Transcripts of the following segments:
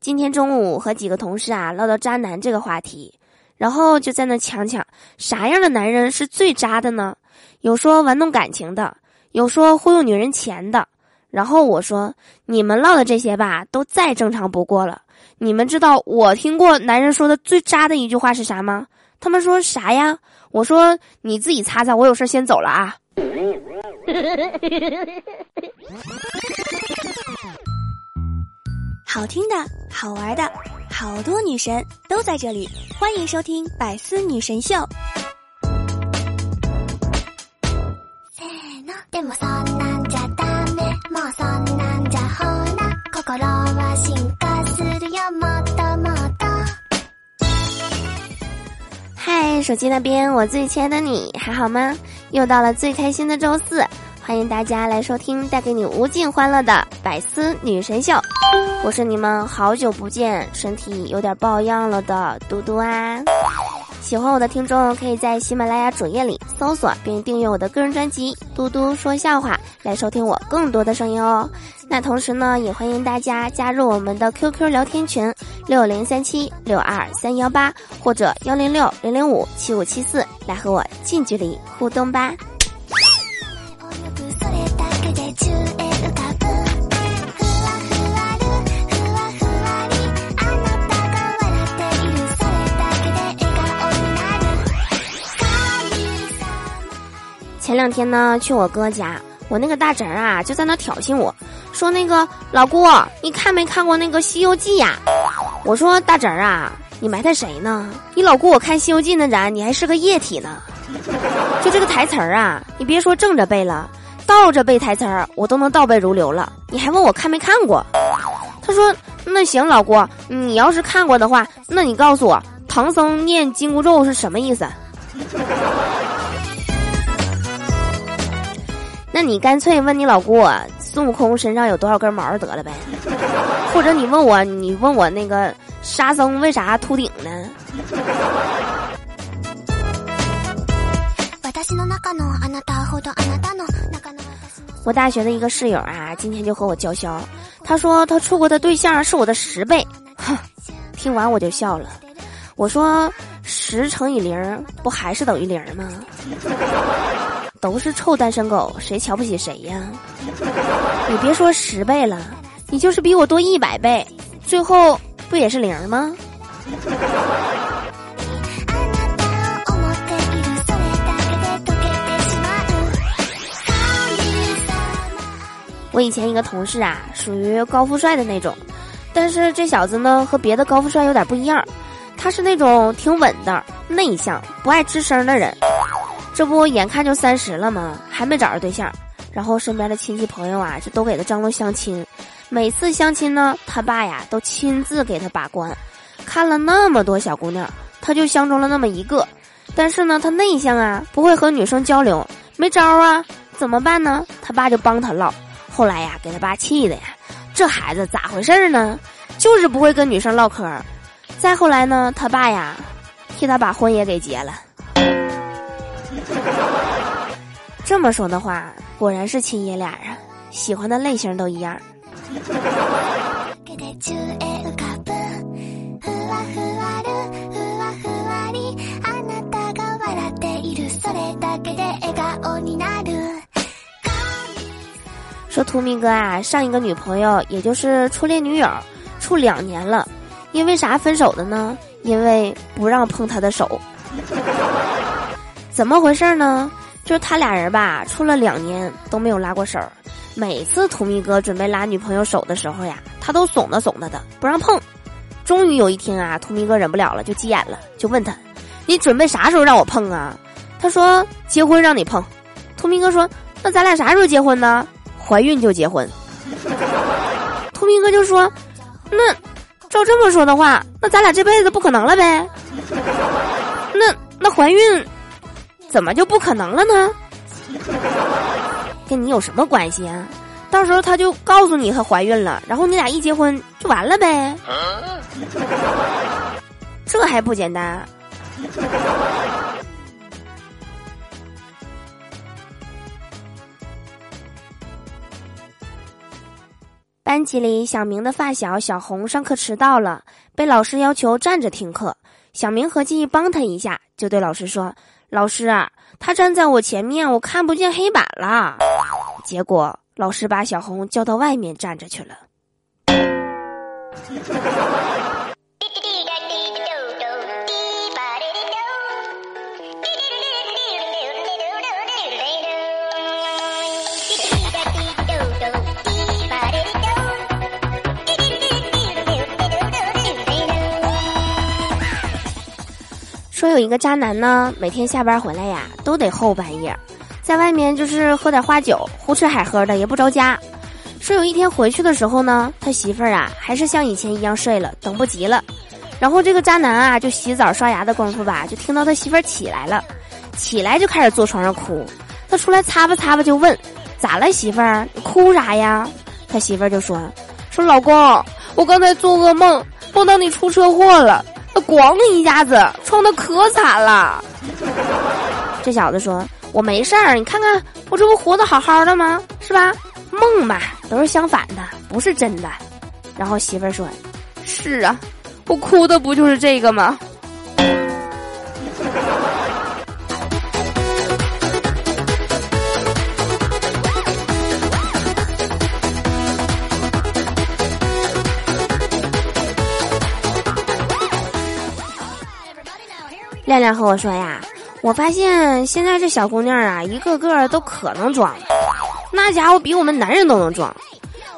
今天中午和几个同事啊唠到渣男这个话题，然后就在那抢抢啥样的男人是最渣的呢？有说玩弄感情的，有说忽悠女人钱的。然后我说你们唠的这些吧，都再正常不过了。你们知道我听过男人说的最渣的一句话是啥吗？他们说啥呀？我说你自己擦擦，我有事先走了啊。好听的，好玩的，好多女神都在这里，欢迎收听百思女神秀。嗨，手机那边，我最亲爱的你还好吗？又到了最开心的周四。欢迎大家来收听带给你无尽欢乐的百思女神秀，我是你们好久不见、身体有点抱恙了的嘟嘟啊！喜欢我的听众可以在喜马拉雅主页里搜索并订阅我的个人专辑《嘟嘟说笑话》来收听我更多的声音哦。那同时呢，也欢迎大家加入我们的 QQ 聊天群六零三七六二三幺八或者幺零六零零五七五七四来和我近距离互动吧。前两天呢，去我哥家，我那个大侄儿啊，就在那挑衅我，说那个老姑，你看没看过那个《西游记》呀？我说大侄儿啊，你埋汰谁呢？你老姑我看《西游记》那咱，你还是个液体呢。就这个台词儿啊，你别说正着背了，倒着背台词儿我都能倒背如流了。你还问我看没看过？他说那行，老姑，你要是看过的话，那你告诉我，唐僧念紧箍咒是什么意思？那你干脆问你老姑，孙悟空身上有多少根毛得了呗？或者你问我，你问我那个沙僧为啥秃顶呢？我大学的一个室友啊，今天就和我叫嚣，他说他处过的对象是我的十倍。哼，听完我就笑了，我说十乘以零不还是等于零吗？都是臭单身狗，谁瞧不起谁呀？你别说十倍了，你就是比我多一百倍，最后不也是零吗？我以前一个同事啊，属于高富帅的那种，但是这小子呢和别的高富帅有点不一样，他是那种挺稳的、内向、不爱吱声的人。这不眼看就三十了吗？还没找着对象，然后身边的亲戚朋友啊就都给他张罗相亲。每次相亲呢，他爸呀都亲自给他把关，看了那么多小姑娘，他就相中了那么一个。但是呢，他内向啊，不会和女生交流，没招啊，怎么办呢？他爸就帮他唠。后来呀，给他爸气的呀，这孩子咋回事呢？就是不会跟女生唠嗑。再后来呢，他爸呀，替他把婚也给结了。这么说的话，果然是亲爷俩啊，喜欢的类型都一样。说图明哥啊，上一个女朋友也就是初恋女友，处两年了，因为啥分手的呢？因为不让碰他的手。怎么回事呢？就是他俩人吧，处了两年都没有拉过手。每次图米哥准备拉女朋友手的时候呀，他都怂的怂的的，不让碰。终于有一天啊，图米哥忍不了了，就急眼了，就问他：“你准备啥时候让我碰啊？”他说：“结婚让你碰。”图米哥说：“那咱俩啥时候结婚呢？怀孕就结婚。”图米哥就说：“那照这么说的话，那咱俩这辈子不可能了呗？那那怀孕？”怎么就不可能了呢？跟你有什么关系啊？到时候他就告诉你她怀孕了，然后你俩一结婚就完了呗。这还不简单？班级里，小明的发小小红上课迟到了，被老师要求站着听课。小明合计帮他一下，就对老师说：“老师，他站在我前面，我看不见黑板了。”结果老师把小红叫到外面站着去了。有一个渣男呢，每天下班回来呀，都得后半夜，在外面就是喝点花酒，胡吃海喝的，也不着家。说有一天回去的时候呢，他媳妇儿啊，还是像以前一样睡了，等不及了。然后这个渣男啊，就洗澡刷牙的功夫吧，就听到他媳妇儿起来了，起来就开始坐床上哭。他出来擦吧擦吧，就问：“咋了，媳妇儿？你哭啥呀？”他媳妇儿就说：“说老公，我刚才做噩梦，梦到你出车祸了。”咣一下子，撞的可惨了。这小子说：“我没事儿，你看看我这不活得好好的吗？是吧？梦嘛，都是相反的，不是真的。”然后媳妇儿说：“是啊，我哭的不就是这个吗？”亮亮和我说呀，我发现现在这小姑娘啊，一个个都可能装，那家伙比我们男人都能装。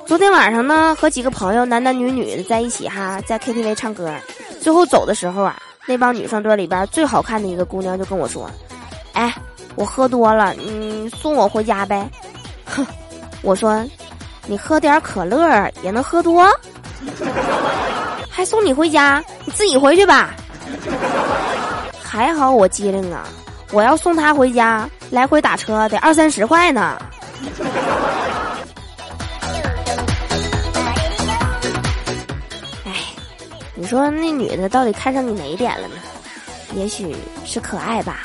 昨天晚上呢，和几个朋友男男女女的在一起哈，在 KTV 唱歌，最后走的时候啊，那帮女生堆里边最好看的一个姑娘就跟我说：“哎，我喝多了，你送我回家呗。”哼，我说：“你喝点可乐也能喝多，还送你回家？你自己回去吧。”还好我机灵啊！我要送他回家，来回打车得二三十块呢。哎，你说那女的到底看上你哪一点了呢？也许是可爱吧。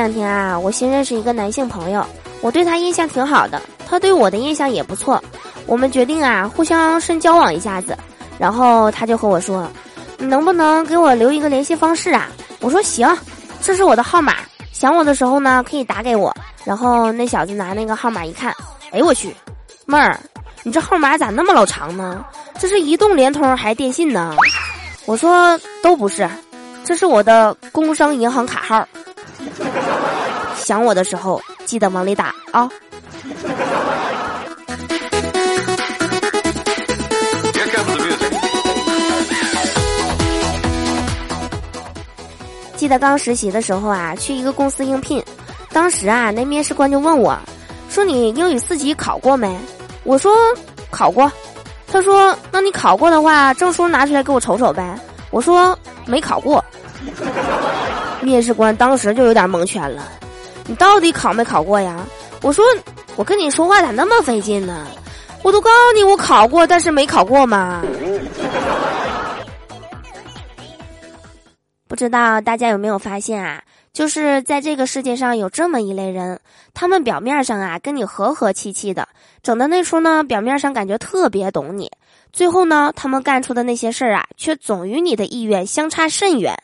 两天啊，我新认识一个男性朋友，我对他印象挺好的，他对我的印象也不错。我们决定啊，互相深交往一下子。然后他就和我说：“你能不能给我留一个联系方式啊？”我说：“行，这是我的号码，想我的时候呢可以打给我。”然后那小子拿那个号码一看，哎我去，妹儿，你这号码咋那么老长呢？这是移动、联通还是电信呢？我说都不是，这是我的工商银行卡号。想我的时候，记得往里打啊！记得刚实习的时候啊，去一个公司应聘，当时啊，那面试官就问我，说你英语四级考过没？我说考过。他说那你考过的话，证书拿出来给我瞅瞅呗。我说没考过。面试官当时就有点蒙圈了，你到底考没考过呀？我说，我跟你说话咋那么费劲呢？我都告诉你我考过，但是没考过吗？不知道大家有没有发现啊？就是在这个世界上有这么一类人，他们表面上啊跟你和和气气的，整的那出呢，表面上感觉特别懂你，最后呢，他们干出的那些事儿啊，却总与你的意愿相差甚远。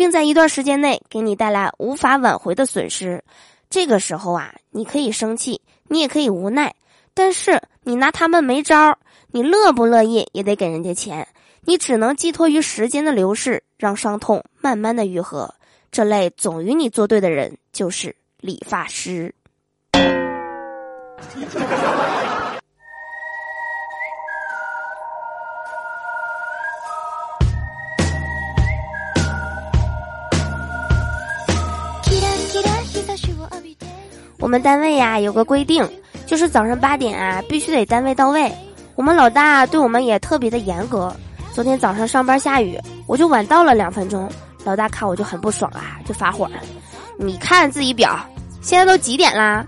并在一段时间内给你带来无法挽回的损失，这个时候啊，你可以生气，你也可以无奈，但是你拿他们没招儿，你乐不乐意也得给人家钱，你只能寄托于时间的流逝，让伤痛慢慢的愈合。这类总与你作对的人，就是理发师。我们单位呀有个规定，就是早上八点啊必须得单位到位。我们老大对我们也特别的严格。昨天早上上班下雨，我就晚到了两分钟，老大看我就很不爽啊，就发火了。你看自己表，现在都几点啦？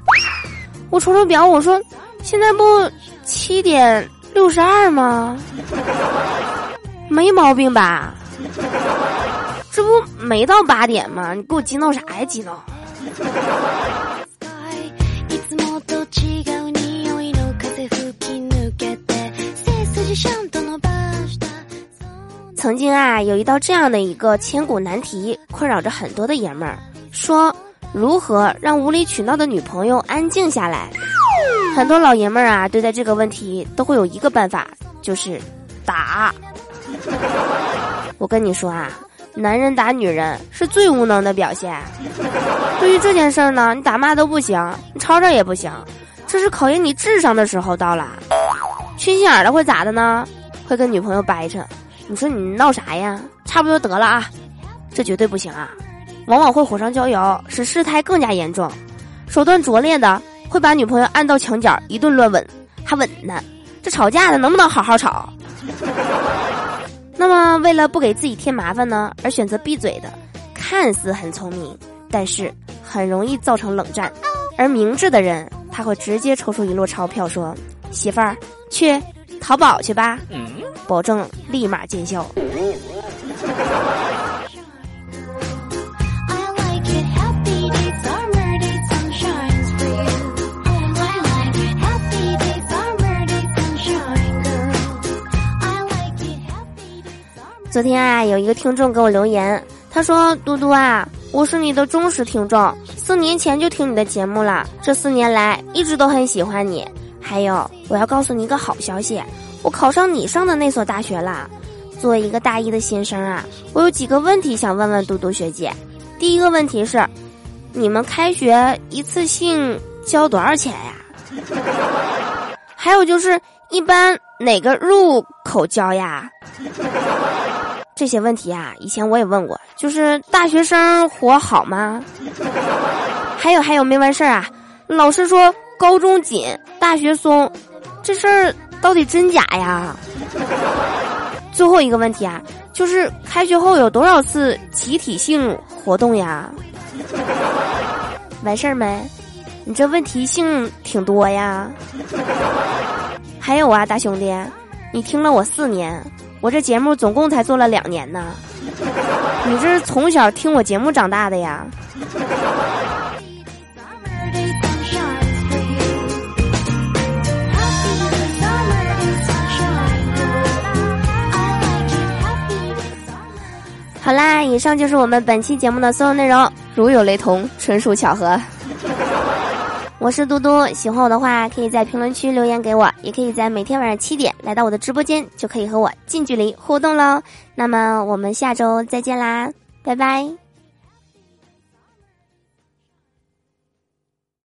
我瞅瞅表，我说现在不七点六十二吗？没毛病吧？这不没到八点吗？你给我激闹啥呀？激闹！曾经啊，有一道这样的一个千古难题，困扰着很多的爷们儿，说如何让无理取闹的女朋友安静下来。很多老爷们儿啊，对待这个问题都会有一个办法，就是打。我跟你说啊，男人打女人是最无能的表现。对于这件事儿呢，你打骂都不行，你吵吵也不行，这是考验你智商的时候到了。缺心眼儿的会咋的呢？会跟女朋友掰扯。你说你闹啥呀？差不多得了啊，这绝对不行啊！往往会火上浇油，使事态更加严重。手段拙劣的会把女朋友按到墙角一顿乱吻，还吻呢。这吵架的能不能好好吵？那么为了不给自己添麻烦呢，而选择闭嘴的，看似很聪明，但是很容易造成冷战。而明智的人，他会直接抽出一摞钞票说：“媳妇儿，去淘宝去吧。”保证立马见效。昨天啊，有一个听众给我留言，他说：“嘟嘟啊，我是你的忠实听众，四年前就听你的节目了，这四年来一直都很喜欢你。还有，我要告诉你一个好消息。”我考上你上的那所大学啦！作为一个大一的新生啊，我有几个问题想问问嘟嘟学姐。第一个问题是，你们开学一次性交多少钱呀？还有就是，一般哪个入口交呀？这些问题啊，以前我也问过。就是大学生活好吗？还有还有没完事儿啊？老师说高中紧，大学松，这事儿。到底真假呀？最后一个问题啊，就是开学后有多少次集体性活动呀？完事儿没？你这问题性挺多呀。还有啊，大兄弟，你听了我四年，我这节目总共才做了两年呢。你这是从小听我节目长大的呀？好啦，以上就是我们本期节目的所有内容。如有雷同，纯属巧合。我是嘟嘟，喜欢我的话，可以在评论区留言给我，也可以在每天晚上七点来到我的直播间，就可以和我近距离互动喽。那么我们下周再见啦，拜拜。